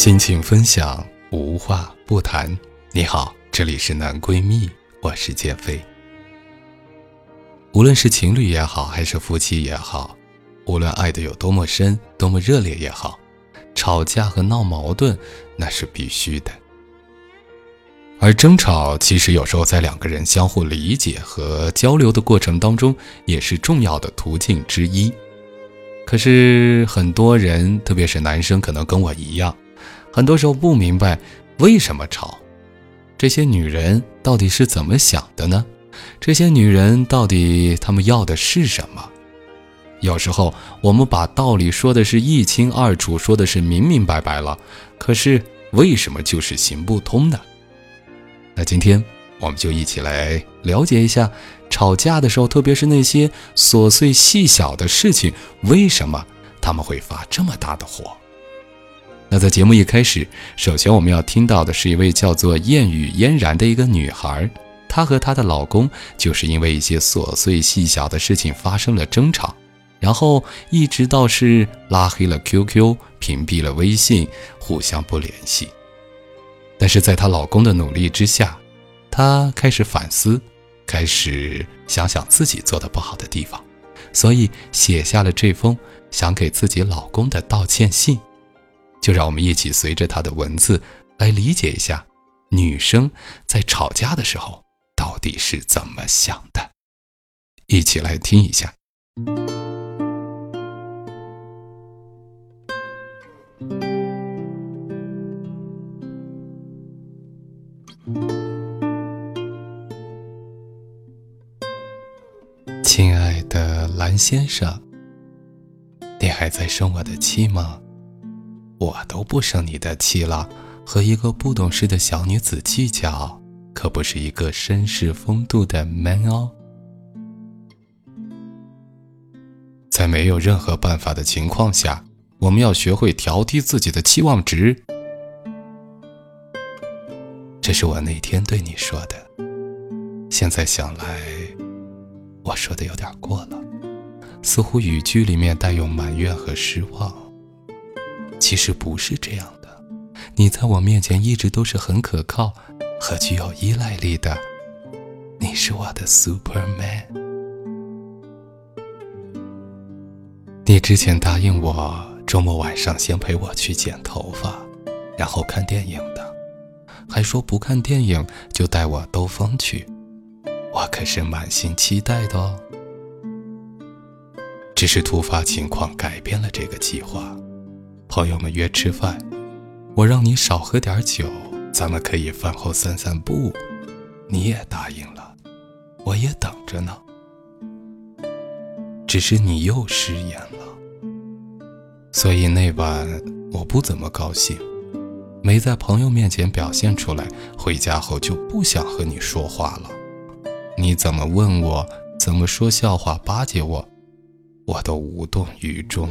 心情分享，无话不谈。你好，这里是男闺蜜，我是建飞。无论是情侣也好，还是夫妻也好，无论爱的有多么深、多么热烈也好，吵架和闹矛盾那是必须的。而争吵其实有时候在两个人相互理解和交流的过程当中，也是重要的途径之一。可是很多人，特别是男生，可能跟我一样。很多时候不明白为什么吵，这些女人到底是怎么想的呢？这些女人到底她们要的是什么？有时候我们把道理说的是一清二楚，说的是明明白白了，可是为什么就是行不通呢？那今天我们就一起来了解一下，吵架的时候，特别是那些琐碎细小的事情，为什么他们会发这么大的火？那在节目一开始，首先我们要听到的是一位叫做燕语嫣然的一个女孩，她和她的老公就是因为一些琐碎细小的事情发生了争吵，然后一直到是拉黑了 QQ，屏蔽了微信，互相不联系。但是在她老公的努力之下，她开始反思，开始想想自己做的不好的地方，所以写下了这封想给自己老公的道歉信。就让我们一起随着他的文字来理解一下，女生在吵架的时候到底是怎么想的。一起来听一下。亲爱的蓝先生，你还在生我的气吗？我都不生你的气了，和一个不懂事的小女子计较，可不是一个绅士风度的 man 哦。在没有任何办法的情况下，我们要学会调低自己的期望值。这是我那天对你说的，现在想来，我说的有点过了，似乎语句里面带有埋怨和失望。其实不是这样的，你在我面前一直都是很可靠和具有依赖力的，你是我的 Superman。你之前答应我周末晚上先陪我去剪头发，然后看电影的，还说不看电影就带我兜风去，我可是满心期待的哦。只是突发情况改变了这个计划。朋友们约吃饭，我让你少喝点酒，咱们可以饭后散散步。你也答应了，我也等着呢。只是你又食言了，所以那晚我不怎么高兴，没在朋友面前表现出来。回家后就不想和你说话了。你怎么问我，怎么说笑话巴结我，我都无动于衷。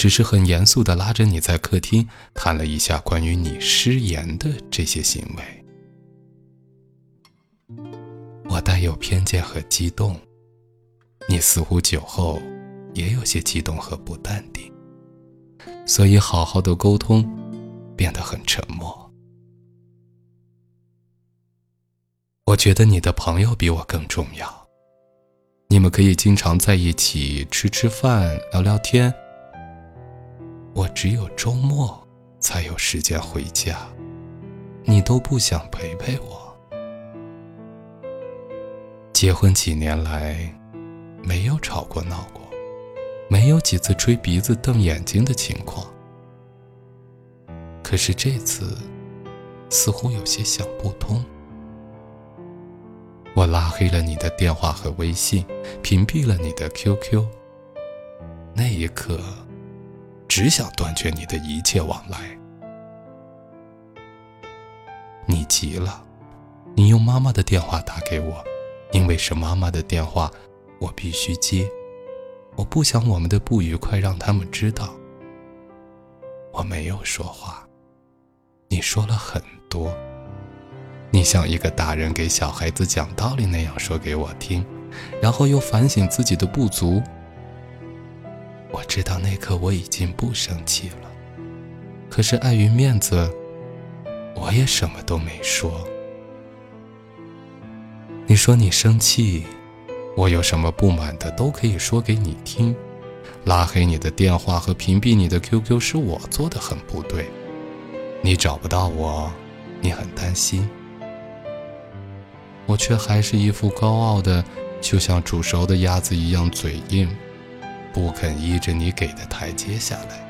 只是很严肃地拉着你在客厅谈了一下关于你失言的这些行为，我带有偏见和激动，你似乎酒后也有些激动和不淡定，所以好好的沟通变得很沉默。我觉得你的朋友比我更重要，你们可以经常在一起吃吃饭、聊聊天。只有周末才有时间回家，你都不想陪陪我。结婚几年来，没有吵过闹过，没有几次吹鼻子瞪眼睛的情况。可是这次，似乎有些想不通。我拉黑了你的电话和微信，屏蔽了你的 QQ。那一刻，只想断绝你的一切往来。你急了，你用妈妈的电话打给我，因为是妈妈的电话，我必须接。我不想我们的不愉快让他们知道。我没有说话，你说了很多。你像一个大人给小孩子讲道理那样说给我听，然后又反省自己的不足。我知道那刻我已经不生气了，可是碍于面子，我也什么都没说。你说你生气，我有什么不满的都可以说给你听。拉黑你的电话和屏蔽你的 QQ 是我做的很不对，你找不到我，你很担心。我却还是一副高傲的，就像煮熟的鸭子一样嘴硬，不肯依着你给的台阶下来。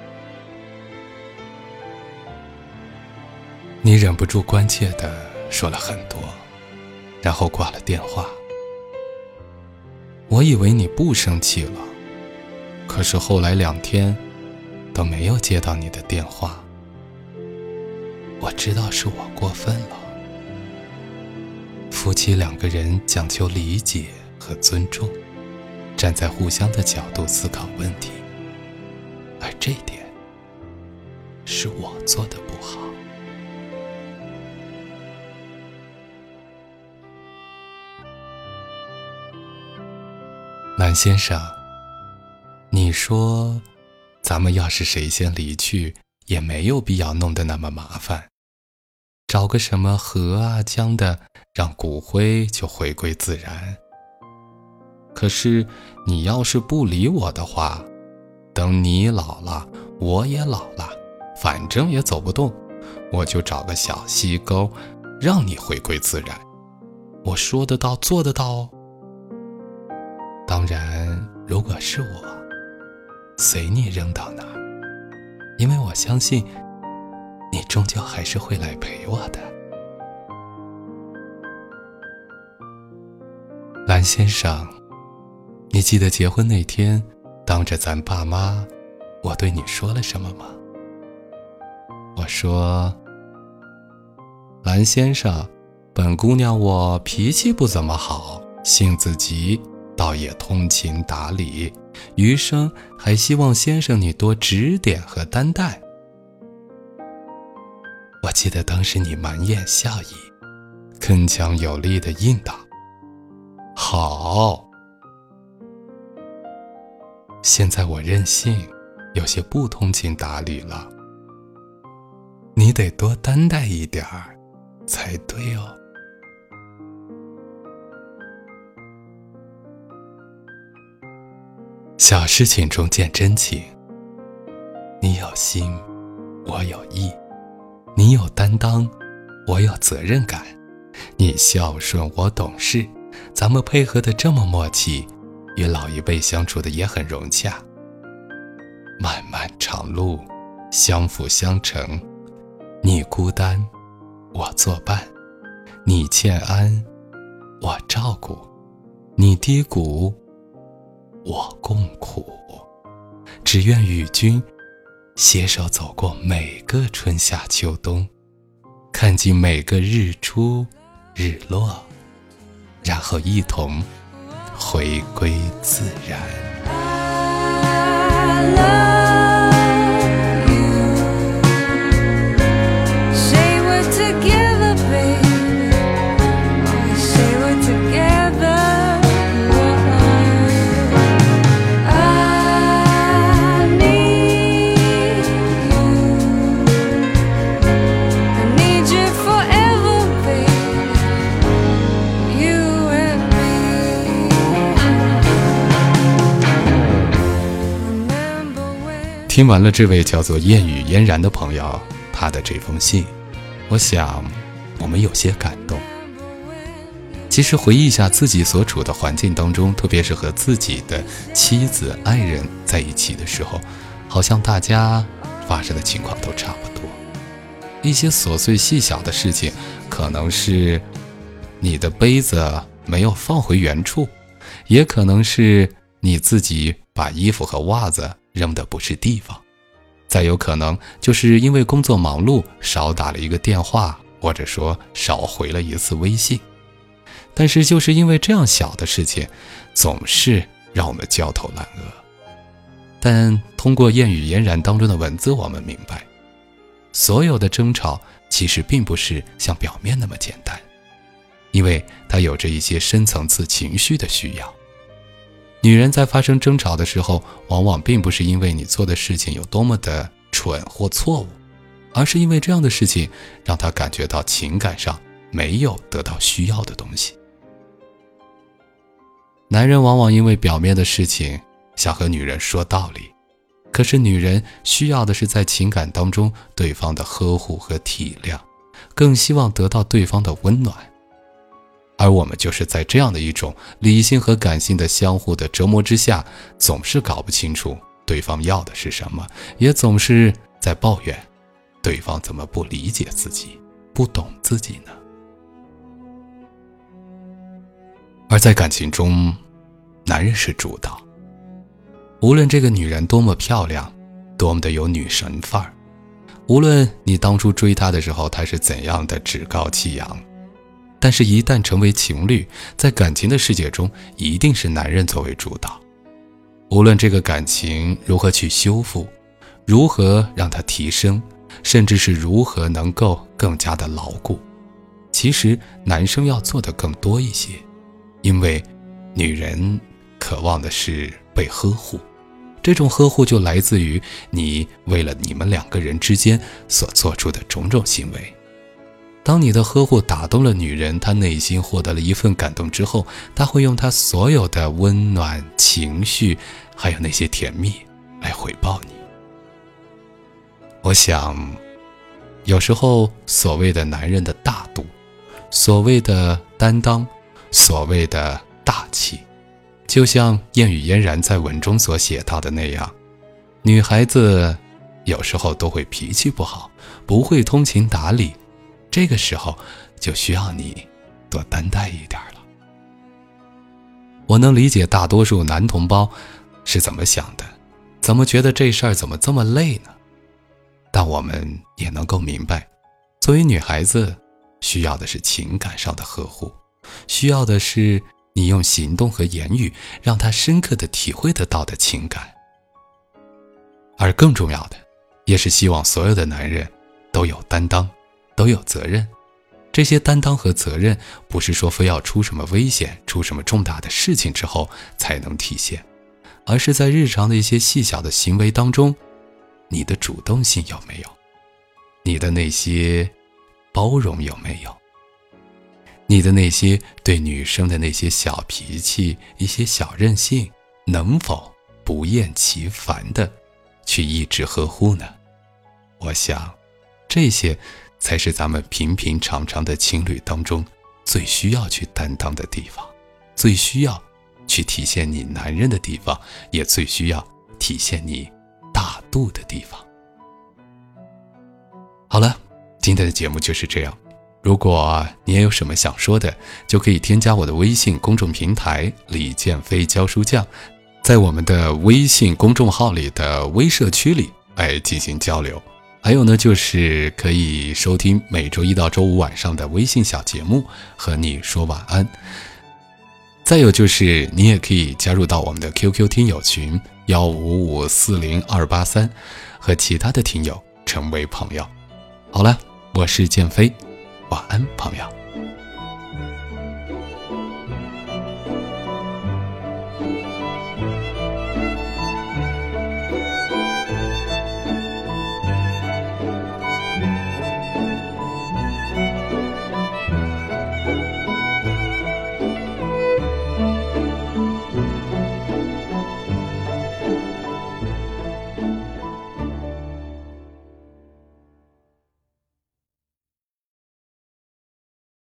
你忍不住关切的说了很多，然后挂了电话。我以为你不生气了，可是后来两天都没有接到你的电话。我知道是我过分了。夫妻两个人讲求理解和尊重，站在互相的角度思考问题，而这点是我做的不好。蓝先生，你说，咱们要是谁先离去，也没有必要弄得那么麻烦。找个什么河啊江的，让骨灰就回归自然。可是你要是不理我的话，等你老了，我也老了，反正也走不动，我就找个小溪沟，让你回归自然。我说得到，做得到哦。当然，如果是我，随你扔到哪儿，因为我相信。你终究还是会来陪我的，蓝先生。你记得结婚那天，当着咱爸妈，我对你说了什么吗？我说：“蓝先生，本姑娘我脾气不怎么好，性子急，倒也通情达理。余生还希望先生你多指点和担待。”我记得当时你满眼笑意，铿锵有力的应道：“好。”现在我任性，有些不通情达理了。你得多担待一点儿，才对哦。小事情中见真情，你有心，我有意。你有担当，我有责任感；你孝顺，我懂事。咱们配合的这么默契，与老一辈相处的也很融洽。漫漫长路，相辅相成。你孤单，我作伴；你欠安，我照顾；你低谷，我共苦。只愿与君。携手走过每个春夏秋冬，看尽每个日出日落，然后一同回归自然。听完了这位叫做燕语嫣然的朋友他的这封信，我想我们有些感动。其实回忆一下自己所处的环境当中，特别是和自己的妻子、爱人在一起的时候，好像大家发生的情况都差不多。一些琐碎细小的事情，可能是你的杯子没有放回原处，也可能是你自己把衣服和袜子扔的不是地方，再有可能就是因为工作忙碌少打了一个电话，或者说少回了一次微信。但是就是因为这样小的事情，总是让我们焦头烂额。但通过谚语俨然当中的文字，我们明白，所有的争吵其实并不是像表面那么简单，因为它有着一些深层次情绪的需要。女人在发生争吵的时候，往往并不是因为你做的事情有多么的蠢或错误，而是因为这样的事情让她感觉到情感上没有得到需要的东西。男人往往因为表面的事情想和女人说道理，可是女人需要的是在情感当中对方的呵护和体谅，更希望得到对方的温暖。而我们就是在这样的一种理性和感性的相互的折磨之下，总是搞不清楚对方要的是什么，也总是在抱怨对方怎么不理解自己，不懂自己呢？而在感情中，男人是主导。无论这个女人多么漂亮，多么的有女神范儿，无论你当初追她的时候她是怎样的趾高气扬。但是，一旦成为情侣，在感情的世界中，一定是男人作为主导。无论这个感情如何去修复，如何让它提升，甚至是如何能够更加的牢固，其实男生要做的更多一些，因为女人渴望的是被呵护，这种呵护就来自于你为了你们两个人之间所做出的种种行为。当你的呵护打动了女人，她内心获得了一份感动之后，她会用她所有的温暖情绪，还有那些甜蜜，来回报你。我想，有时候所谓的男人的大度，所谓的担当，所谓的大气，就像谚语嫣然在文中所写到的那样，女孩子有时候都会脾气不好，不会通情达理。这个时候，就需要你多担待一点了。我能理解大多数男同胞是怎么想的，怎么觉得这事儿怎么这么累呢？但我们也能够明白，作为女孩子，需要的是情感上的呵护，需要的是你用行动和言语让她深刻的体会得到的情感。而更重要的，也是希望所有的男人都有担当。都有责任，这些担当和责任不是说非要出什么危险、出什么重大的事情之后才能体现，而是在日常的一些细小的行为当中，你的主动性有没有？你的那些包容有没有？你的那些对女生的那些小脾气、一些小任性，能否不厌其烦的去一直呵护呢？我想，这些。才是咱们平平常常的情侣当中最需要去担当的地方，最需要去体现你男人的地方，也最需要体现你大度的地方。好了，今天的节目就是这样。如果你也有什么想说的，就可以添加我的微信公众平台“李建飞教书匠”，在我们的微信公众号里的微社区里来进行交流。还有呢，就是可以收听每周一到周五晚上的微信小节目，和你说晚安。再有就是，你也可以加入到我们的 QQ 听友群幺五五四零二八三，和其他的听友成为朋友。好了，我是建飞，晚安，朋友。